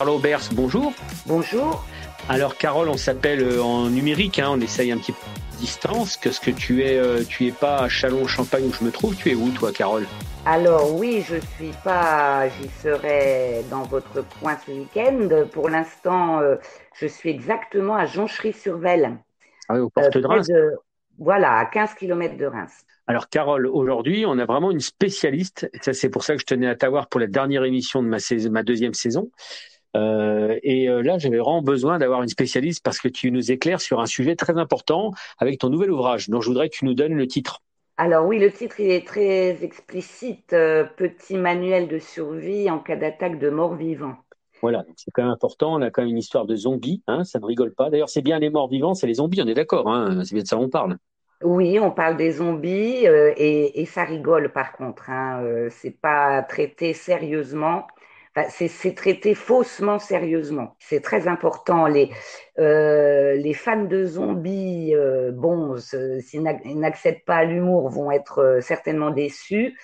Carole Aubers, bonjour. Bonjour. Alors Carole, on s'appelle euh, en numérique, hein, on essaye un petit peu de distance. Qu'est-ce que tu es euh, Tu es pas à Chalon-Champagne où je me trouve? Tu es où toi, Carole? Alors oui, je suis pas, j'y serai dans votre coin ce week-end. Pour l'instant, euh, je suis exactement à Jonchery-sur-Velle. Ah oui, aux portes de Reims. de- voilà, à 15 km de Reims. Alors Carole, aujourd'hui, on a vraiment une spécialiste. Ça, c'est pour ça que je tenais à t'avoir pour la dernière émission de ma, saison, ma deuxième saison. Euh, et euh, là, j'avais vraiment besoin d'avoir une spécialiste parce que tu nous éclaires sur un sujet très important avec ton nouvel ouvrage. Donc, je voudrais que tu nous donnes le titre. Alors oui, le titre il est très explicite, euh, petit manuel de survie en cas d'attaque de morts-vivants. Voilà, donc c'est quand même important. On a quand même une histoire de zombies, hein, ça ne rigole pas. D'ailleurs, c'est bien les morts vivants, c'est les zombies, on est d'accord. Hein, c'est bien de ça qu'on parle. Oui, on parle des zombies euh, et, et ça rigole par contre. Hein, euh, c'est pas traité sérieusement. Enfin, c'est, traité faussement sérieusement. C'est très important. Les, euh, les fans de zombies, euh, bon, s'ils n'ac- ils n'acceptent pas l'humour, vont être euh, certainement déçus.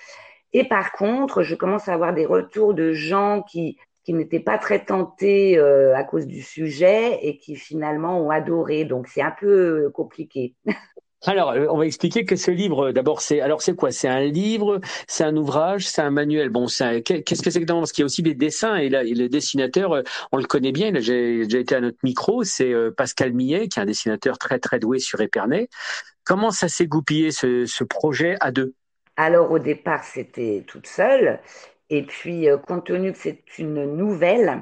Et par contre, je commence à avoir des retours de gens qui qui n'étaient pas très tentés euh, à cause du sujet et qui finalement ont adoré. Donc c'est un peu euh, compliqué. Alors, euh, on va expliquer que ce livre, d'abord, c'est alors c'est quoi? C'est un livre, c'est un ouvrage, c'est un manuel. Bon, qu'est-ce que c'est que dans Parce qu'il y a aussi des dessins et là, et le dessinateur, euh, on le connaît bien. A déjà été à notre micro. C'est euh, Pascal Millet, qui est un dessinateur très très doué sur Épernay. Comment ça s'est goupillé ce, projet à deux? Alors au départ, c'était toute seule. Et puis, euh, compte tenu que c'est une nouvelle,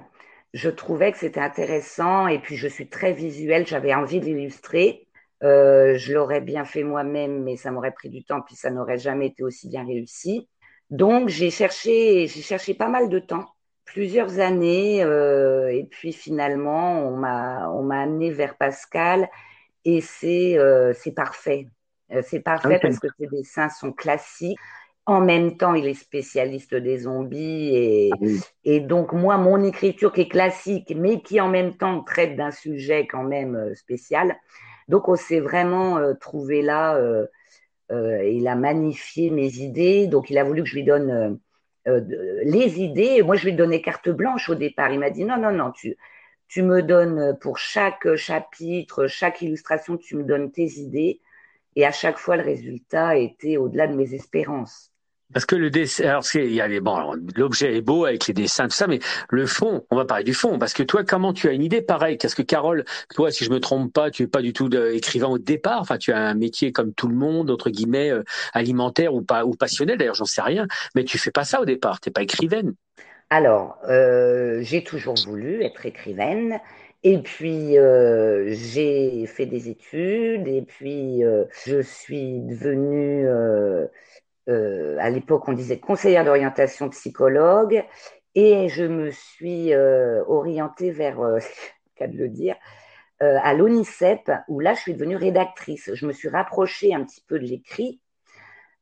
je trouvais que c'était intéressant. Et puis, je suis très visuelle, j'avais envie de l'illustrer. Euh, je l'aurais bien fait moi-même, mais ça m'aurait pris du temps, puis ça n'aurait jamais été aussi bien réussi. Donc, j'ai cherché, j'ai cherché pas mal de temps, plusieurs années. euh, et puis, finalement, on m'a, on m'a amené vers Pascal. Et c'est, euh, c'est parfait. C'est parfait Ah parce que ses dessins sont classiques. En même temps, il est spécialiste des zombies et, et donc moi, mon écriture qui est classique, mais qui en même temps traite d'un sujet quand même spécial. Donc on s'est vraiment euh, trouvé là. euh, euh, il a magnifié mes idées. Donc il a voulu que je lui donne les idées. Moi, je lui ai donné carte blanche au départ. Il m'a dit non, non, non, tu me donnes pour chaque chapitre, chaque illustration, tu me donnes tes idées. Et à chaque fois, le résultat était au-delà de mes espérances. Parce que le dessin, alors il y a les, bon, l'objet est beau avec les dessins, tout ça, mais le fond, on va parler du fond, parce que toi, comment tu as une idée pareille? Parce que Carole, toi, si je me trompe pas, tu es pas du tout écrivain au départ. Enfin, tu as un métier comme tout le monde, entre guillemets, euh, alimentaire ou pas, ou passionnel. D'ailleurs, j'en sais rien, mais tu fais pas ça au départ. T'es pas écrivaine. Alors, euh, j'ai toujours voulu être écrivaine. Et puis, euh, j'ai fait des études. Et puis, euh, je suis devenue, euh, à l'époque, on disait conseillère d'orientation psychologue. Et je me suis euh, orientée vers, euh, qu'à de le dire, à l'ONICEP, où là, je suis devenue rédactrice. Je me suis rapprochée un petit peu de l'écrit.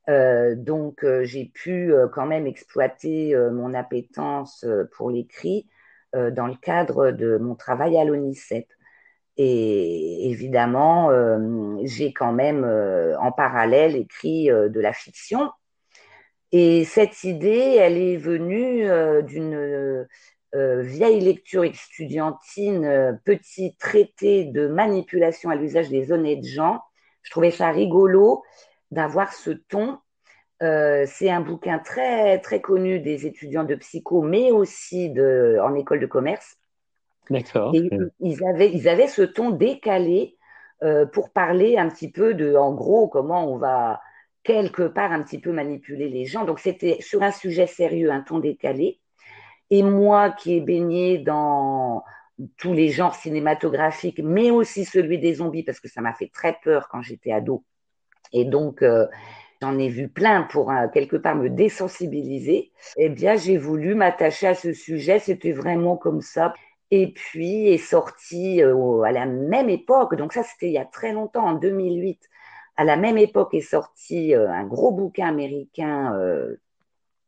Donc, j'ai pu quand même exploiter mon appétence pour l'écrit dans le cadre de mon travail à l'ONICEP. Et évidemment, euh, j'ai quand même euh, en parallèle écrit euh, de la fiction. Et cette idée, elle est venue d'une vieille lecture estudiantine, petit traité de manipulation à l'usage des honnêtes gens. Je trouvais ça rigolo d'avoir ce ton. C'est un bouquin très très connu des étudiants de psycho, mais aussi en école de commerce. D'accord. Ils avaient ils avaient ce ton décalé euh, pour parler un petit peu de, en gros, comment on va quelque part un petit peu manipuler les gens. Donc c'était sur un sujet sérieux, un ton décalé. Et moi qui ai baigné dans tous les genres cinématographiques, mais aussi celui des zombies, parce que ça m'a fait très peur quand j'étais ado. Et donc, euh, j'en ai vu plein pour quelque part me désensibiliser, eh bien j'ai voulu m'attacher à ce sujet. C'était vraiment comme ça. Et puis est sorti euh, à la même époque, donc ça c'était il y a très longtemps, en 2008, à la même époque est sorti euh, un gros bouquin américain, euh,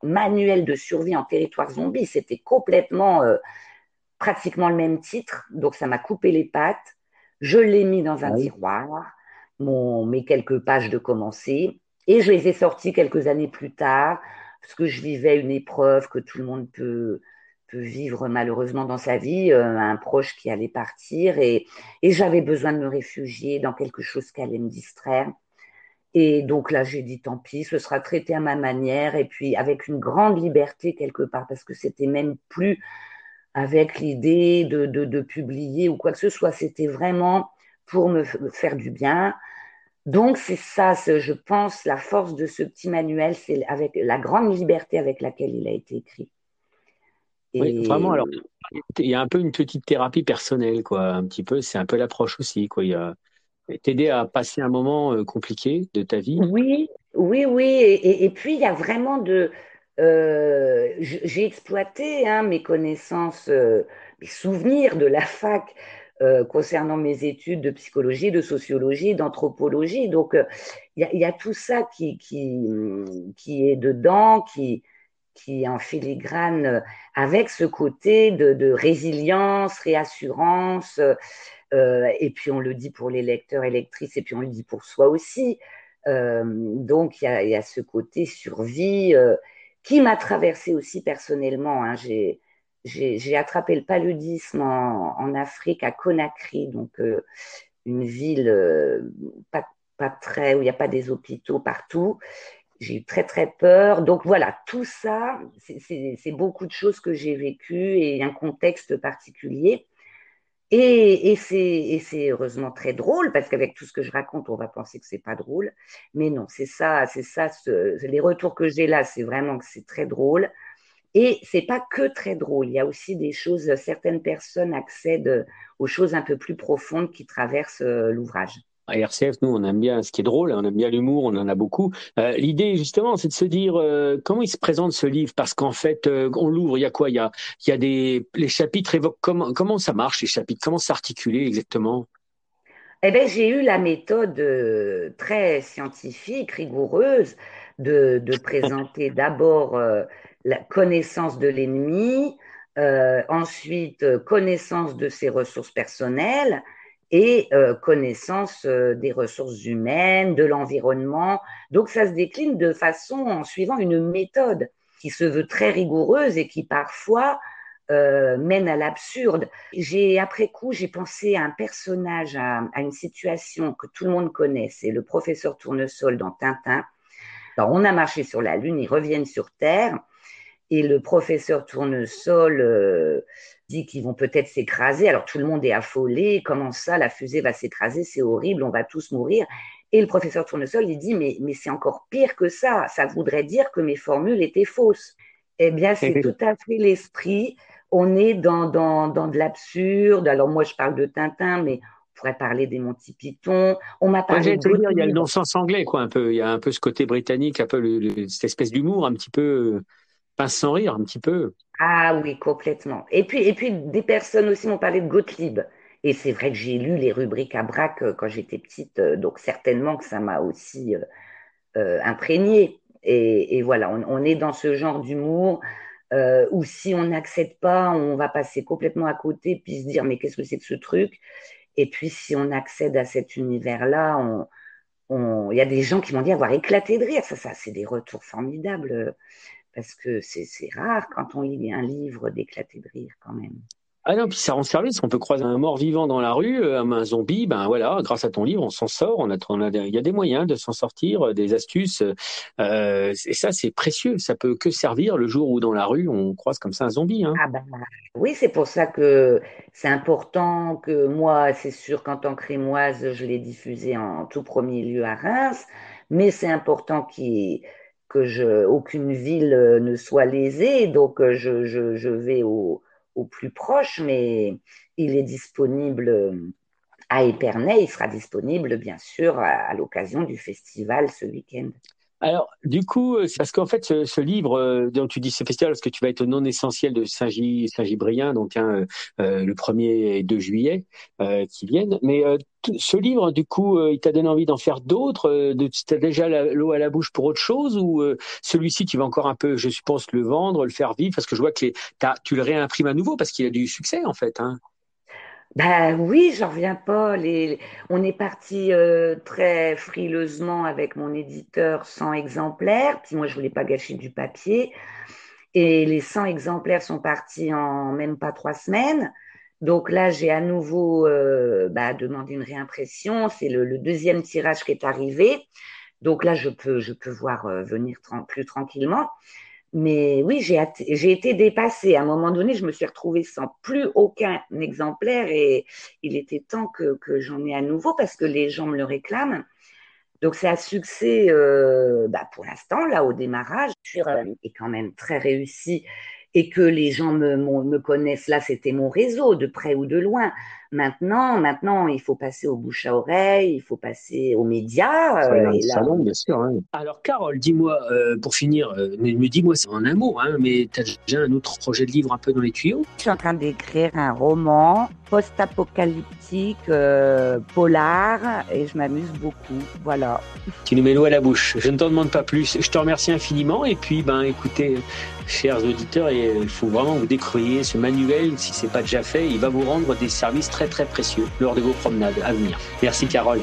Manuel de survie en territoire zombie. C'était complètement, pratiquement le même titre, donc ça m'a coupé les pattes. Je l'ai mis dans un ah tiroir, mon, mes quelques pages de commencer, et je les ai sortis quelques années plus tard, parce que je vivais une épreuve que tout le monde peut, peut vivre malheureusement dans sa vie, euh, un proche qui allait partir, et, j'avais besoin de me réfugier dans quelque chose qui allait me distraire. Et donc là, j'ai dit tant pis, ce sera traité à ma manière, et puis avec une grande liberté quelque part, parce que c'était même plus avec l'idée de, de, publier ou quoi que ce soit, c'était vraiment pour me faire du bien, donc c'est ça, je pense, la force de ce petit manuel, c'est avec la grande liberté avec laquelle il a été écrit. Oui, vraiment. Alors, il y a un peu une petite thérapie personnelle, quoi. Un petit peu, c'est un peu l'approche aussi, quoi. Il y a t'aider à passer un moment euh, compliqué de ta vie. Oui, oui, oui. Et, puis il y a vraiment de. Euh, j'ai exploité hein, mes connaissances, euh, mes souvenirs de la fac euh, concernant mes études de psychologie, de sociologie, d'anthropologie. Donc, euh, il y, a tout ça qui, qui, qui est dedans, qui, qui est en filigrane euh, avec ce côté de, résilience, réassurance. Euh, et puis, on le dit pour les lecteurs et lectrices, et puis on le dit pour soi aussi. Euh, donc, il y a, ce côté survie qui m'a traversé aussi personnellement. Hein. J'ai attrapé le paludisme en, Afrique, à Conakry, donc euh, une ville euh, pas, très où il n'y a pas des hôpitaux partout. J'ai eu très très peur. Donc voilà, tout ça, c'est beaucoup de choses que j'ai vécues et un contexte particulier. Et, c'est heureusement très drôle parce qu'avec tout ce que je raconte, on va penser que c'est pas drôle, mais non, c'est ça, c'est ça. Les retours que j'ai là, c'est vraiment que c'est très drôle. Et c'est pas que très drôle. Il y a aussi des choses, certaines personnes accèdent aux choses un peu plus profondes qui traversent euh, l'ouvrage. À RCF, nous, on aime bien ce qui est drôle, on aime bien l'humour, on en a beaucoup. Euh, L'idée, justement, c'est de se dire euh, comment il se présente ce livre, parce qu'en fait, euh, on l'ouvre, il y a quoi? Il y a, il y a des les chapitres évoquent comment comment ça marche les chapitres, comment s'articuler exactement? Eh ben, j'ai eu la méthode très scientifique, rigoureuse, de, de présenter d'abord la connaissance de l'ennemi, ensuite connaissance de ses ressources personnelles et euh, connaissance des ressources humaines, de l'environnement. Donc ça se décline de façon en suivant une méthode qui se veut très rigoureuse et qui parfois mène à l'absurde. J'ai après coup j'ai pensé à un personnage, à, à, une situation que tout le monde connaît, c'est le professeur Tournesol dans Tintin. Alors on a marché sur la Lune, ils reviennent sur Terre et le professeur Tournesol euh, dit qu'ils vont peut-être s'écraser. Alors tout le monde est affolé. Comment ça, la fusée va s'écraser? C'est horrible, on va tous mourir. Et le professeur Tournesol, il dit, mais, mais c'est encore pire que ça. Ça voudrait dire que mes formules étaient fausses. Eh bien, c'est tout à fait l'esprit. On est dans, dans, dans de l'absurde. Alors moi, je parle de Tintin, mais on pourrait parler des Monty Python. On m'a parlé de... il y a le non-sens anglais, quoi, un peu. Il y a un peu ce côté britannique, un peu cette espèce d'humour, un petit peu pince sans rire un petit peu. Ah oui, complètement. Et puis, et puis des personnes aussi m'ont parlé de Gottlieb. Et c'est vrai que j'ai lu les rubriques à braque euh, quand j'étais petite, euh, donc certainement que ça m'a aussi euh, imprégné. Et, voilà, on, est dans ce genre d'humour où si on n'accepte pas, on va passer complètement à côté, puis se dire mais qu'est-ce que c'est que ce truc? Et puis si on accède à cet univers-là, il y a des gens qui m'ont dit avoir éclaté de rire. Ça, ça c'est des retours formidables parce que c'est rare quand on lit un livre d'éclater de rire quand même. Ah non, puis ça rend service. On peut croiser un mort vivant dans la rue, euh, un zombie. Ben voilà, grâce à ton livre, on s'en sort. On a, on a, il y a des moyens de s'en sortir, euh, des astuces. Euh, et ça, c'est précieux. Ça peut que servir le jour où dans la rue, on croise comme ça un zombie. Hein. Ah ben, oui, c'est pour ça que c'est important que moi, c'est sûr qu'en tant que rémoise, je l'ai diffusé en tout premier lieu à Reims, mais c'est important qu'il aucune ville euh, ne soit lésée, donc euh, je, vais au, plus proche, mais il est disponible euh, à Épernay, il sera disponible bien sûr à l'occasion du festival ce week-end. Alors, du coup, c'est parce qu'en fait, ce, livre dont tu dis ce festival, parce que tu vas être non essentiel de Saint-Gibrien, donc hein, le 1er et 2 juillet qui viennent. Mais ce livre, du coup, il t'a donné envie d'en faire d'autres Tu as déjà l'eau à la bouche pour autre chose Ou celui-ci, tu vas encore un peu, je suppose, le vendre, le faire vivre? Parce que je vois que tu le réimprimes à nouveau parce qu'il a du succès, en fait. Hein. Ben oui, j'en reviens pas. On est parti euh, très frileusement avec mon éditeur 100 exemplaires. Puis moi, je voulais pas gâcher du papier. Et les 100 exemplaires sont partis en même pas trois semaines. Donc là, j'ai à nouveau euh, bah, demandé une réimpression. C'est le, deuxième tirage qui est arrivé. Donc là, je peux, je peux voir euh, venir plus tranquillement. Mais oui, j'ai été dépassée. À un moment donné, je me suis retrouvée sans plus aucun exemplaire et il était temps que, j'en ai à nouveau parce que les gens me le réclament. Donc c'est un succès euh, bah, pour l'instant, là, au démarrage, est quand même très réussi et que les gens me, me connaissent là, c'était mon réseau, de près ou de loin. Maintenant, maintenant, il faut passer au bouche à oreille, il faut passer aux médias. Euh, et salon, bien sûr. Hein. Alors, Carole, dis-moi, euh, pour finir, euh, me, dis-moi en un mot, hein, mais tu as déjà un autre projet de livre un peu dans les tuyaux? Je suis en train d'écrire un roman post-apocalyptique, polar, et je m'amuse beaucoup. Voilà. Tu nous mets l'eau à la bouche. Je ne t'en demande pas plus. Je te remercie infiniment. Et puis, ben, écoutez, chers auditeurs, il faut vraiment vous décrire ce manuel, si ce n'est pas déjà fait. Il va vous rendre des services très très précieux lors de vos promenades à venir. Merci Carole.